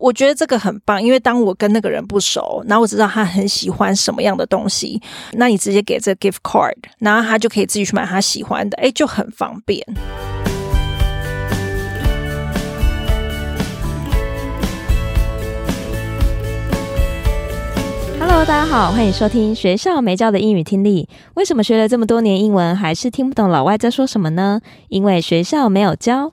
我觉得这个很棒，因为当我跟那个人不熟，然后我知道他很喜欢什么样的东西，那你直接给这个 gift card，然后他就可以自己去买他喜欢的，诶，就很方便。Hello，大家好，欢迎收听学校没教的英语听力。为什么学了这么多年英文，还是听不懂老外在说什么呢？因为学校没有教。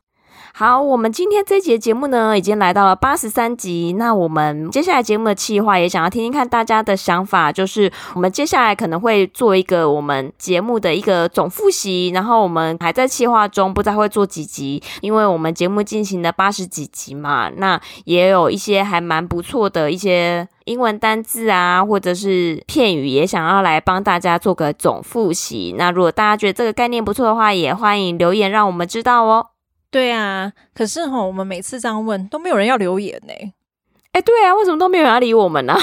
好，我们今天这节节目呢，已经来到了八十三集。那我们接下来节目的企划也想要听听看大家的想法，就是我们接下来可能会做一个我们节目的一个总复习，然后我们还在企划中，不知道会做几集，因为我们节目进行了八十几集嘛，那也有一些还蛮不错的一些英文单字啊，或者是片语，也想要来帮大家做个总复习。那如果大家觉得这个概念不错的话，也欢迎留言让我们知道哦。对啊，可是哈，我们每次这样问都没有人要留言呢。哎，对啊，为什么都没有人要理我们呢？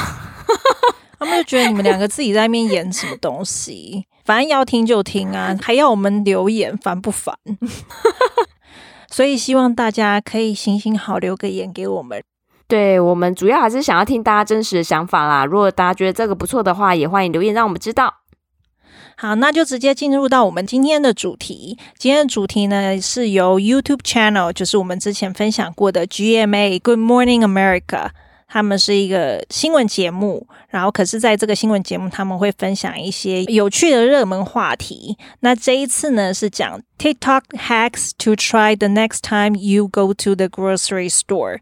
他们就觉得你们两个自己在那边演什么东西，反正要听就听啊，还要我们留言，烦不烦？所以希望大家可以行行好，留个言给我们。对，我们主要还是想要听大家真实的想法啦。如果大家觉得这个不错的话，也欢迎留言让我们知道。好，那就直接进入到我们今天的主题。今天的主题呢，是由 YouTube Channel，就是我们之前分享过的 GMA Good Morning America，他们是一个新闻节目。然后，可是在这个新闻节目，他们会分享一些有趣的热门话题。那这一次呢，是讲 TikTok hacks to try the next time you go to the grocery store。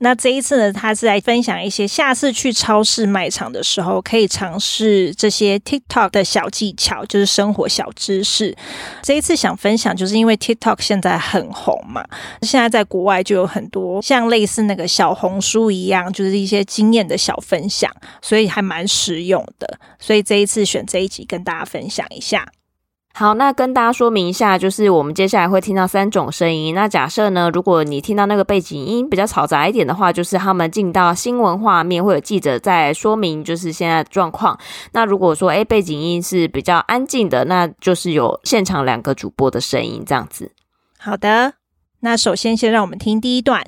那这一次呢，他是来分享一些下次去超市卖场的时候可以尝试这些 TikTok 的小技巧，就是生活小知识。这一次想分享，就是因为 TikTok 现在很红嘛，现在在国外就有很多像类似那个小红书一样，就是一些经验的小分享，所以还蛮实用的。所以这一次选这一集跟大家分享一下。好，那跟大家说明一下，就是我们接下来会听到三种声音。那假设呢，如果你听到那个背景音比较嘈杂一点的话，就是他们进到新闻画面，会有记者在说明，就是现在的状况。那如果说诶背景音是比较安静的，那就是有现场两个主播的声音这样子。好的，那首先先让我们听第一段。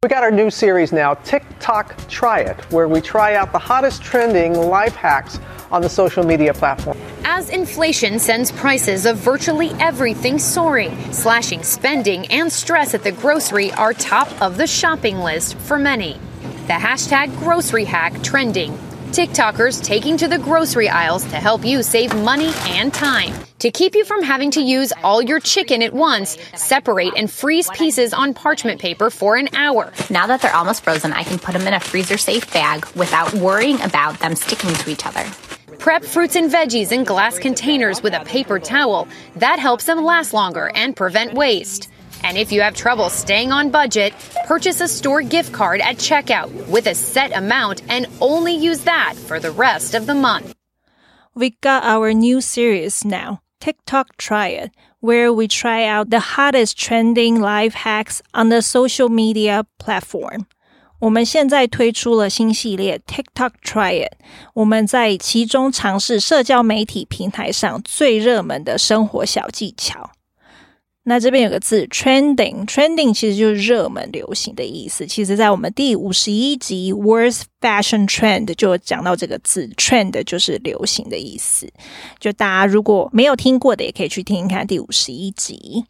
We got our new series now, TikTok Try It, where we try out the hottest trending life hacks on the social media platform. As inflation sends prices of virtually everything soaring, slashing spending and stress at the grocery are top of the shopping list for many. The hashtag grocery hack trending. TikTokers taking to the grocery aisles to help you save money and time. To keep you from having to use all your chicken at once, separate and freeze pieces on parchment paper for an hour. Now that they're almost frozen, I can put them in a freezer safe bag without worrying about them sticking to each other. Prep fruits and veggies in glass containers with a paper towel. That helps them last longer and prevent waste. And if you have trouble staying on budget, purchase a store gift card at checkout with a set amount and only use that for the rest of the month. We got our new series now, TikTok Try It, where we try out the hottest trending life hacks on the social media platform. 我们现在推出了新系列 TikTok Try It，我们在其中尝试社交媒体平台上最热门的生活小技巧。那这边有个字 trending，trending 其实就是热门、流行的意思。其实，在我们第五十一集 Worst Fashion Trend 就讲到这个字，trend 就是流行的意思。就大家如果没有听过的，也可以去听一看第五十一集。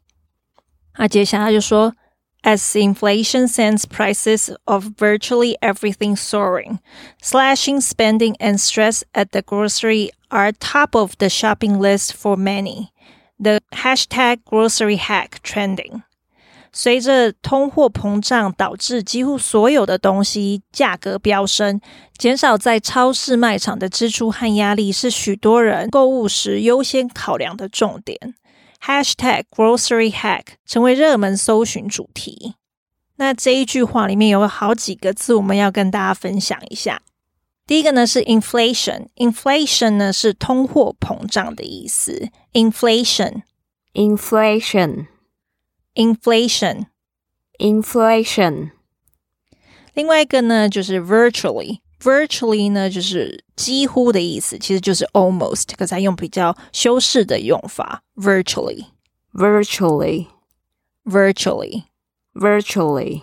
那接下来就说。As inflation sends prices of virtually everything soaring, slashing spending and stress at the grocery are top of the shopping list for many. The hashtag grocery hack trending. 随着通货膨胀导致几乎所有的东西价格飙升，减少在超市卖场的支出和压力是许多人购物时优先考量的重点。Hashtag grocery hack 成为热门搜寻主题。那这一句话里面有好几个字，我们要跟大家分享一下。第一个呢是 inflation，inflation 呢是通货膨胀的意思。inflation，inflation inflation，inflation，inflation，inflation。 另外一个呢，就是 virtually，virtually 呢就是几乎的意思，其实就是 almost，可是它用比较修饰的用法，virtually，virtually，virtually。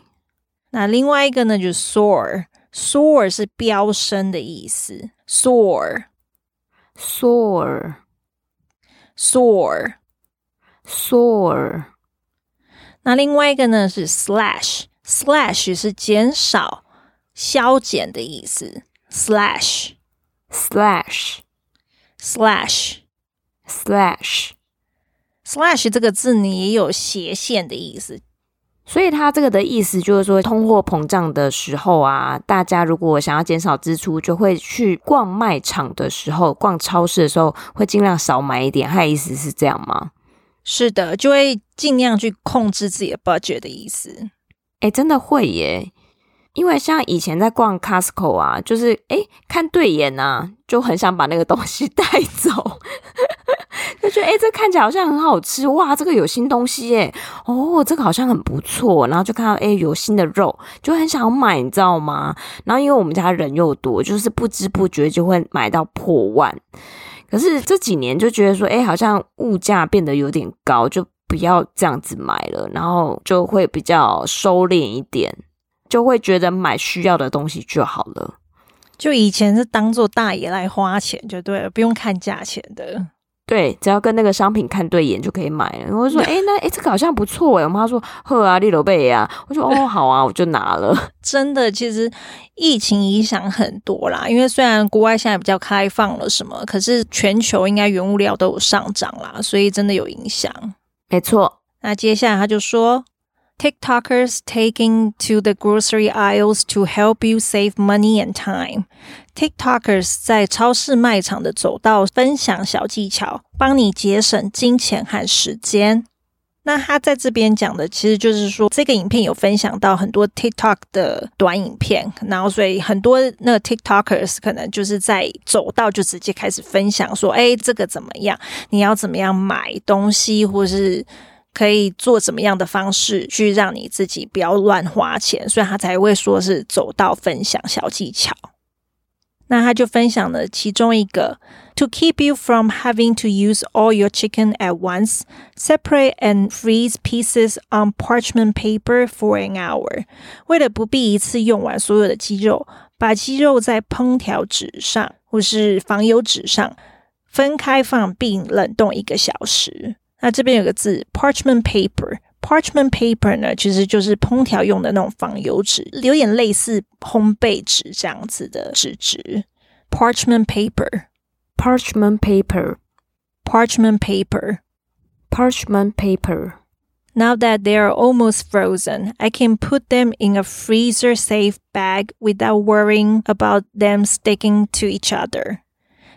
那另外一个呢，就是 soar，soar 是飙升的意思，soar，soar，soar，soar。 那另外一个呢是 slash，slash 是减少、削减的意思，slash，slash，slash，slash，slash 这个字呢也有斜线的意思。所以它这个的意思就是说，通货膨胀的时候啊，大家如果想要减少支出，就会去逛卖场的时候、逛超市的时候，会尽量少买一点。它的意思是这样吗？是的，就会尽量去控制自己的 budget 的意思。哎，真的会耶。因为像以前在逛 Costco 啊，就是诶看对眼啊，就很想把那个东西带走，就觉得诶这看起来好像很好吃哇，这个有新东西耶，哦，这个好像很不错，然后就看到诶有新的肉，就很想买，你知道吗？然后因为我们家人又多，就是不知不觉就会买到破万。可是这几年就觉得说，诶好像物价变得有点高，就不要这样子买了，然后就会比较收敛一点。就会觉得买需要的东西就好了。就以前是当做大爷来花钱就对了，不用看价钱的。对，只要跟那个商品看对眼就可以买了。我就说，哎、欸，那哎、欸，这个好像不错哎。我妈说，呵啊，利罗贝啊。我说，哦，好啊，我就拿了。真的，其实疫情影响很多啦。因为虽然国外现在比较开放了什么，可是全球应该原物料都有上涨啦，所以真的有影响。没错。那接下来他就说。TikTokers taking to the grocery aisles to help you save money and time. TikTokers 在超市卖场的走道分享小技巧，帮你节省金钱和时间。那他在这边讲的，其实就是说，这个影片有分享到很多 TikTok 的短影片，然后所以很多那个 TikTokers 可能就是在走道就直接开始分享说，哎，这个怎么样？你要怎么样买东西，或是。可以做怎么样的方式去让你自己不要乱花钱，所以他才会说是走到分享小技巧。那他就分享了其中一个：To keep you from having to use all your chicken at once, separate and freeze pieces on parchment paper for an hour。为了不必一次用完所有的鸡肉，把鸡肉在烹调纸上或是防油纸上分开放并冷冻一个小时。那这边有个字，parchment paper，parchment paper 呢，其实就是烹调用的那种防油纸，有点类似烘焙纸这样子的纸质。parchment paper，parchment paper，parchment paper，parchment paper。Now that they are almost frozen, I can put them in a freezer-safe bag without worrying about them sticking to each other.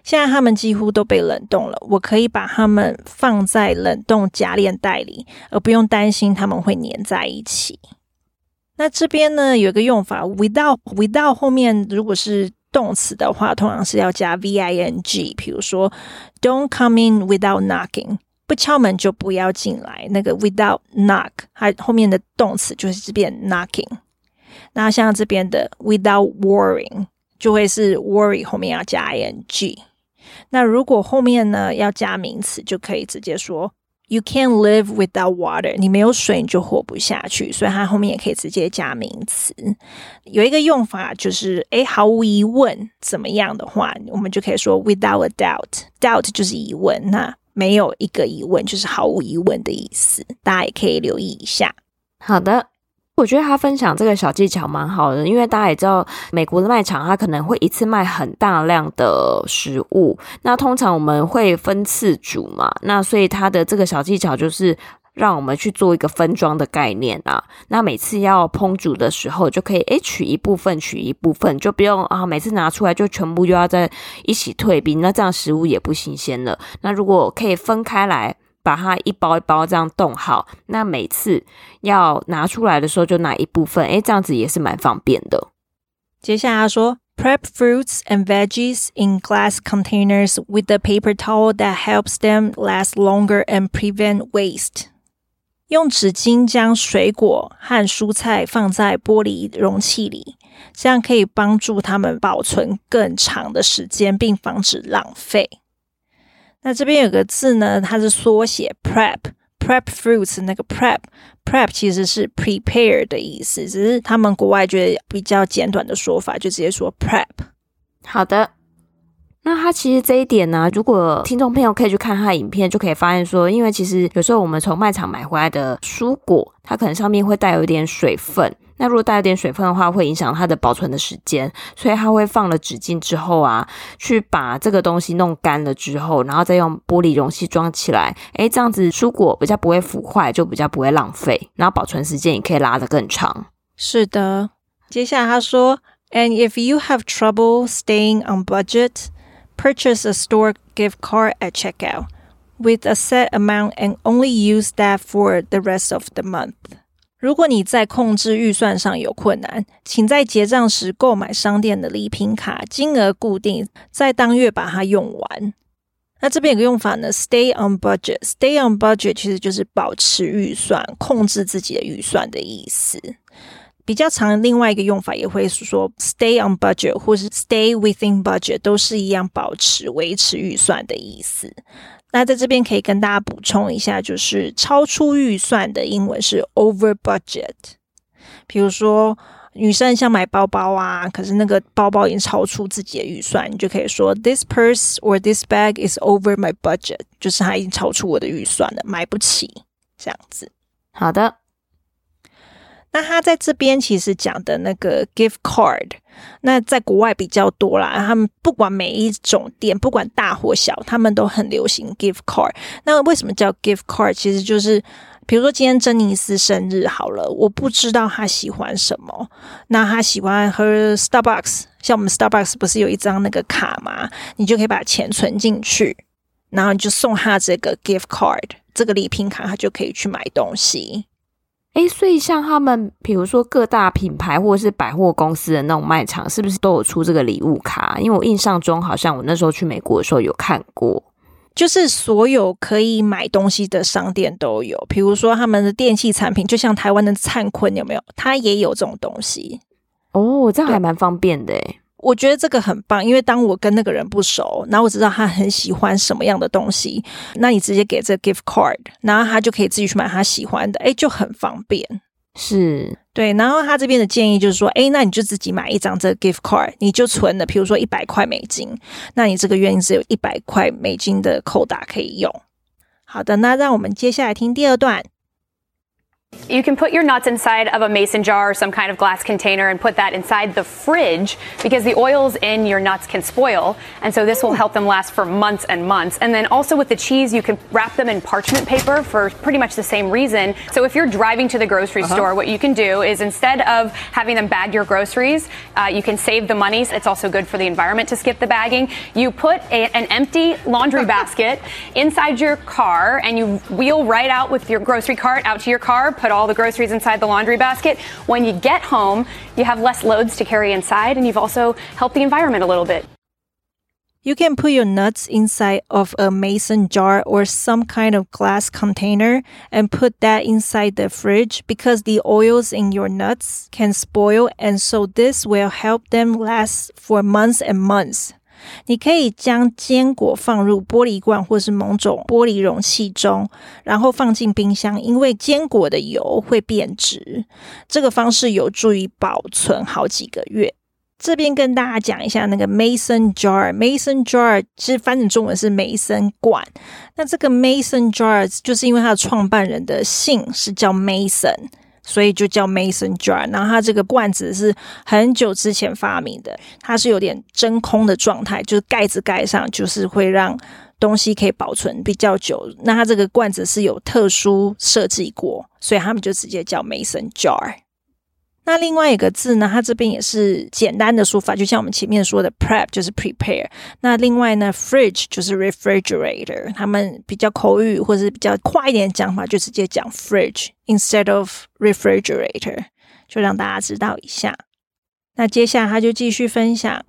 现在它们几乎都被冷冻了，我可以把它们放在冷冻夹链袋里，而不用担心它们会粘在一起。那这边呢，有一个用法，without without 后面如果是动词的话，通常是要加 v-i-n-g。比如说，Don't come in without knocking，不敲门就不要进来。那个 without knock，它后面的动词就是这边 knocking。那像这边的 without worrying，就会是 worry 后面要加 i-n-g。那如果后面呢要加名词，就可以直接说 You can't live without water。你没有水你就活不下去，所以它后面也可以直接加名词。有一个用法就是，诶，毫无疑问怎么样的话，我们就可以说 without a doubt。doubt 就是疑问，那没有一个疑问就是毫无疑问的意思。大家也可以留意一下。好的。我觉得他分享这个小技巧蛮好的，因为大家也知道，美国的卖场它可能会一次卖很大量的食物，那通常我们会分次煮嘛，那所以他的这个小技巧就是让我们去做一个分装的概念啊，那每次要烹煮的时候就可以诶取一部分取一部分，就不用啊每次拿出来就全部又要再一起退冰，那这样食物也不新鲜了。那如果可以分开来。把它一包一包这样冻好，那每次要拿出来的时候就拿一部分，诶，这样子也是蛮方便的。接下来说，Prep fruits and veggies in glass containers with a paper towel that helps them last longer and prevent waste。用纸巾将水果和蔬菜放在玻璃容器里，这样可以帮助他们保存更长的时间，并防止浪费。那这边有个字呢，它是缩写 prep，prep fruits 那个 prep，prep 其实是 prepare 的意思，只是他们国外觉得比较简短的说法，就直接说 prep。好的。那他其实这一点呢，如果听众朋友可以去看他的影片，就可以发现说，因为其实有时候我们从卖场买回来的蔬果，它可能上面会带有一点水分。那如果带有点水分的话，会影响它的保存的时间，所以他会放了纸巾之后啊，去把这个东西弄干了之后，然后再用玻璃容器装起来。诶，这样子蔬果比较不会腐坏，就比较不会浪费，然后保存时间也可以拉得更长。是的，接下来他说，And if you have trouble staying on budget。Purchase a store gift card at checkout with a set amount and only use that for the rest of the month. 如果你在控制预算上有困难，请在结账时购买商店的礼品卡，金额固定，在当月把它用完。那这边有个用法呢，stay on budget。stay on budget 其实就是保持预算，控制自己的预算的意思。比较常，另外一个用法也会是说 stay on budget 或是 stay within budget，都是一样保持维持预算的意思。那在这边可以跟大家补充一下，就是超出预算的英文是 over budget。比如说女生想买包包啊，可是那个包包已经超出自己的预算，你就可以说 this purse or this bag is over my budget，就是它已经超出我的预算了，买不起这样子。好的。那他在这边其实讲的那个 gift card，那在国外比较多啦。他们不管每一种店，不管大或小，他们都很流行 gift card。那为什么叫 gift card？其实就是，比如说今天珍妮斯生日好了，我不知道她喜欢什么，那她喜欢喝 Starbucks，像我们 Starbucks 不是有一张那个卡吗？你就可以把钱存进去，然后你就送她这个 gift card，这个礼品卡，她就可以去买东西。诶，所以像他们，比如说各大品牌或者是百货公司的那种卖场，是不是都有出这个礼物卡？因为我印象中，好像我那时候去美国的时候有看过，就是所有可以买东西的商店都有。比如说他们的电器产品，就像台湾的灿坤有没有？它也有这种东西。哦，这样还蛮方便的诶。我觉得这个很棒，因为当我跟那个人不熟，然后我知道他很喜欢什么样的东西，那你直接给这个 gift card，然后他就可以自己去买他喜欢的，诶，就很方便。是，对。然后他这边的建议就是说，诶，那你就自己买一张这个 gift card，你就存了，比如说一百块美金，那你这个月你只有一百块美金的扣打可以用。好的，那让我们接下来听第二段。You can put your nuts inside of a mason jar or some kind of glass container and put that inside the fridge because the oils in your nuts can spoil. And so this will help them last for months and months. And then also with the cheese, you can wrap them in parchment paper for pretty much the same reason. So if you're driving to the grocery uh-huh. store, what you can do is instead of having them bag your groceries, uh, you can save the money. It's also good for the environment to skip the bagging. You put a, an empty laundry basket inside your car and you wheel right out with your grocery cart out to your car put all the groceries inside the laundry basket. When you get home, you have less loads to carry inside, and you've also helped the environment a little bit. You can put your nuts inside of a mason jar or some kind of glass container and put that inside the fridge because the oils in your nuts can spoil and so this will help them last for months and months. 你可以将坚果放入玻璃罐或是某种玻璃容器中，然后放进冰箱，因为坚果的油会变质。这个方式有助于保存好几个月。这边跟大家讲一下那个 Mason jar，Mason jar 其实翻成中文是梅森罐。那这个 Mason jar 就是因为它的创办人的姓是叫 Mason。所以就叫 Mason jar，然后它这个罐子是很久之前发明的，它是有点真空的状态，就是盖子盖上就是会让东西可以保存比较久。那它这个罐子是有特殊设计过，所以他们就直接叫 Mason jar。那另外一个字呢，它这边也是简单的说法，就像我们前面说的 prep 就是 prepare。那另外呢，fridge 就是 refrigerator。他们比较口语或者是比较快一点讲法，就直接讲 fridge instead of refrigerator，就让大家知道一下。那接下来他就继续分享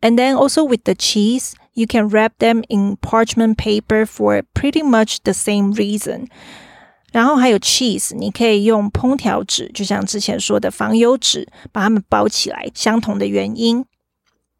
，and then also with the cheese, you can wrap them in parchment paper for pretty much the same reason. 然后还有 cheese，你可以用烹调纸，就像之前说的防油纸，把它们包起来。相同的原因。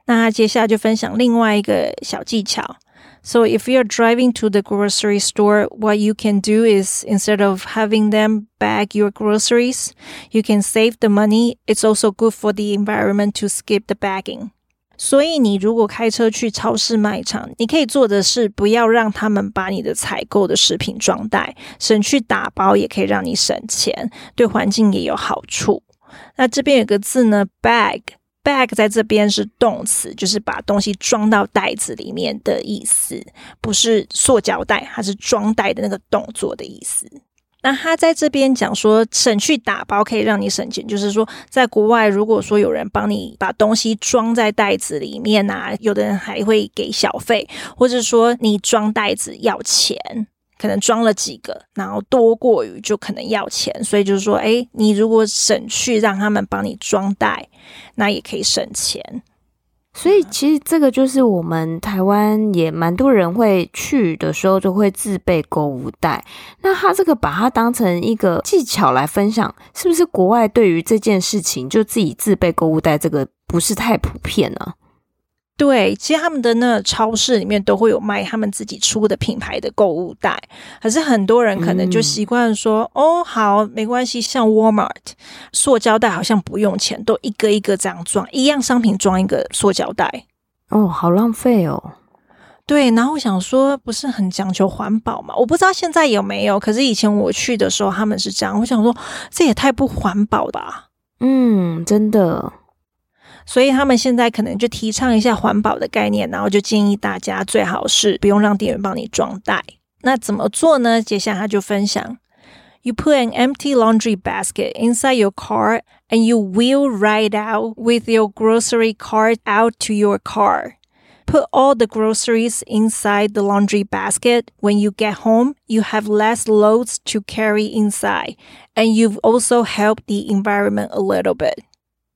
那接下来就分享另外一个小技巧。So if you're driving to the grocery store, what you can do is instead of having them bag your groceries, you can save the money. It's also good for the environment to skip the bagging. 所以你如果开车去超市卖场，你可以做的是不要让他们把你的采购的食品装袋，省去打包也可以让你省钱，对环境也有好处。那这边有个字呢，bag。bag 在这边是动词，就是把东西装到袋子里面的意思，不是塑胶袋，它是装袋的那个动作的意思。那他在这边讲说，省去打包可以让你省钱，就是说，在国外如果说有人帮你把东西装在袋子里面啊，有的人还会给小费，或者说你装袋子要钱。可能装了几个，然后多过于就可能要钱，所以就是说，哎，你如果省去让他们帮你装袋，那也可以省钱。所以其实这个就是我们台湾也蛮多人会去的时候就会自备购物袋。那他这个把它当成一个技巧来分享，是不是国外对于这件事情就自己自备购物袋这个不是太普遍呢？对，其实他们的那个超市里面都会有卖他们自己出的品牌的购物袋，可是很多人可能就习惯说，嗯、哦，好，没关系，像 Walmart，塑胶袋好像不用钱，都一个一个这样装，一样商品装一个塑胶袋，哦，好浪费哦。对，然后我想说，不是很讲究环保嘛？我不知道现在有没有，可是以前我去的时候他们是这样，我想说，这也太不环保吧？嗯，真的。所以他们现在可能就提倡一下环保的概念，然后就建议大家最好是不用让店员帮你装袋。那怎么做呢？接下来他就分享：You put an empty laundry basket inside your car, and you wheel right out with your grocery cart out to your car. Put all the groceries inside the laundry basket. When you get home, you have less loads to carry inside, and you've also helped the environment a little bit.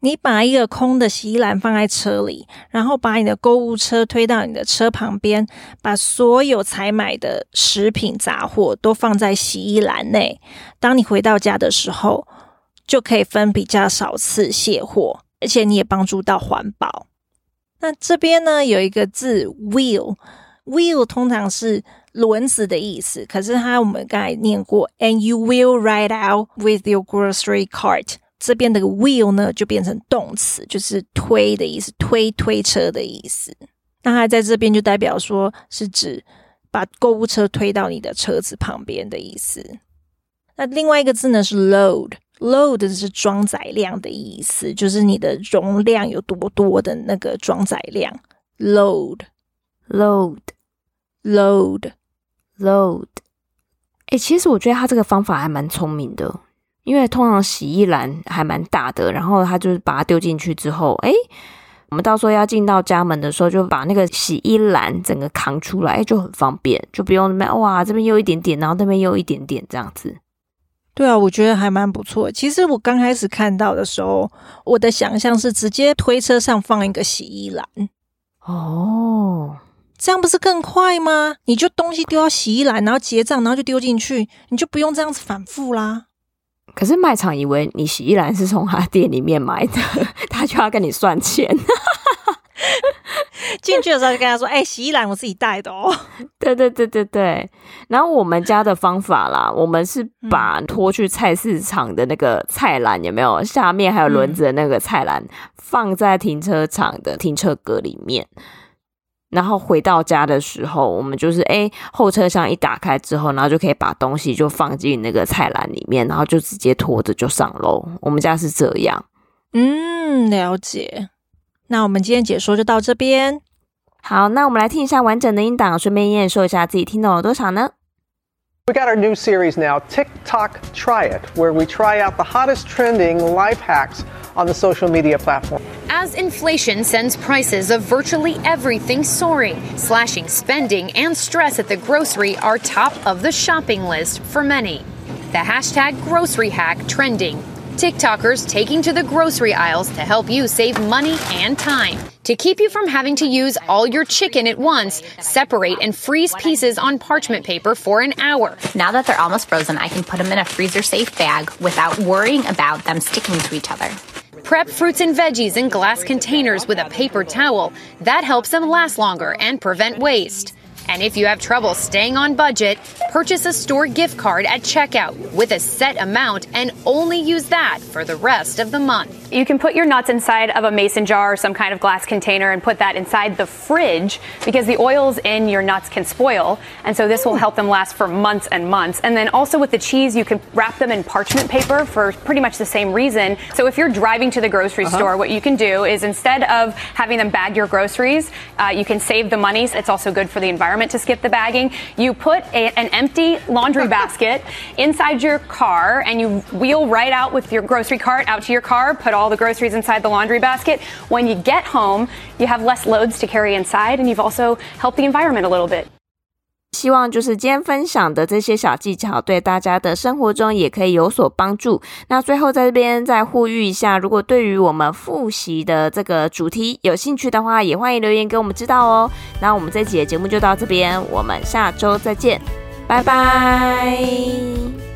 你把一个空的洗衣篮放在车里，然后把你的购物车推到你的车旁边，把所有采买的食品杂货都放在洗衣篮内。当你回到家的时候，就可以分比较少次卸货，而且你也帮助到环保。那这边呢，有一个字 wheel，wheel 通常是轮子的意思，可是它我们刚才念过，and you will ride out with your grocery cart。这边的 wheel 呢，就变成动词，就是推的意思，推推车的意思。那它在这边就代表说是指把购物车推到你的车子旁边的意思。那另外一个字呢是 load，load 是装载量的意思，就是你的容量有多多的那个装载量。load，load，load，load。哎，其实我觉得他这个方法还蛮聪明的。因为通常洗衣篮还蛮大的，然后他就是把它丢进去之后，诶，我们到时候要进到家门的时候，就把那个洗衣篮整个扛出来，就很方便，就不用那边哇，这边又一点点，然后那边又一点点这样子。对啊，我觉得还蛮不错。其实我刚开始看到的时候，我的想象是直接推车上放一个洗衣篮。哦，这样不是更快吗？你就东西丢到洗衣篮，然后结账，然后就丢进去，你就不用这样子反复啦。可是卖场以为你洗衣篮是从他店里面买的，他就要跟你算钱。进去的时候就跟他说：“哎、欸，洗衣篮我自己带的哦。”对对对对对。然后我们家的方法啦，我们是把拖去菜市场的那个菜篮有没有？下面还有轮子的那个菜篮，放在停车场的停车格里面。然后回到家的时候，我们就是诶，后车厢一打开之后，然后就可以把东西就放进那个菜篮里面，然后就直接拖着就上楼。我们家是这样。嗯，了解。那我们今天解说就到这边。好，那我们来听一下完整的音档，顺便验收一下自己听懂了多少呢？We got our new series now, TikTok Try It, where we try out the hottest trending life hacks on the social media platform. As inflation sends prices of virtually everything soaring, slashing spending and stress at the grocery are top of the shopping list for many. The hashtag grocery hack trending. TikTokers taking to the grocery aisles to help you save money and time. To keep you from having to use all your chicken at once, separate and freeze pieces on parchment paper for an hour. Now that they're almost frozen, I can put them in a freezer safe bag without worrying about them sticking to each other. Prep fruits and veggies in glass containers with a paper towel. That helps them last longer and prevent waste. And if you have trouble staying on budget, purchase a store gift card at checkout with a set amount and only use that for the rest of the month. You can put your nuts inside of a mason jar or some kind of glass container and put that inside the fridge because the oils in your nuts can spoil. And so this will help them last for months and months. And then also with the cheese, you can wrap them in parchment paper for pretty much the same reason. So if you're driving to the grocery uh-huh. store, what you can do is instead of having them bag your groceries, uh, you can save the money. It's also good for the environment to skip the bagging. You put a, an empty laundry basket inside your car and you wheel right out with your grocery cart out to your car, put all the groceries inside the laundry basket. When you get home, you have less loads to carry inside, and you've also helped the environment a little bit. 希望就是今天分享的这些小技巧，对大家的生活中也可以有所帮助。那最后在这边再呼吁一下，如果对于我们复习的这个主题有兴趣的话，也欢迎留言给我们知道哦。那我们这期的节目就到这边，我们下周再见，拜拜。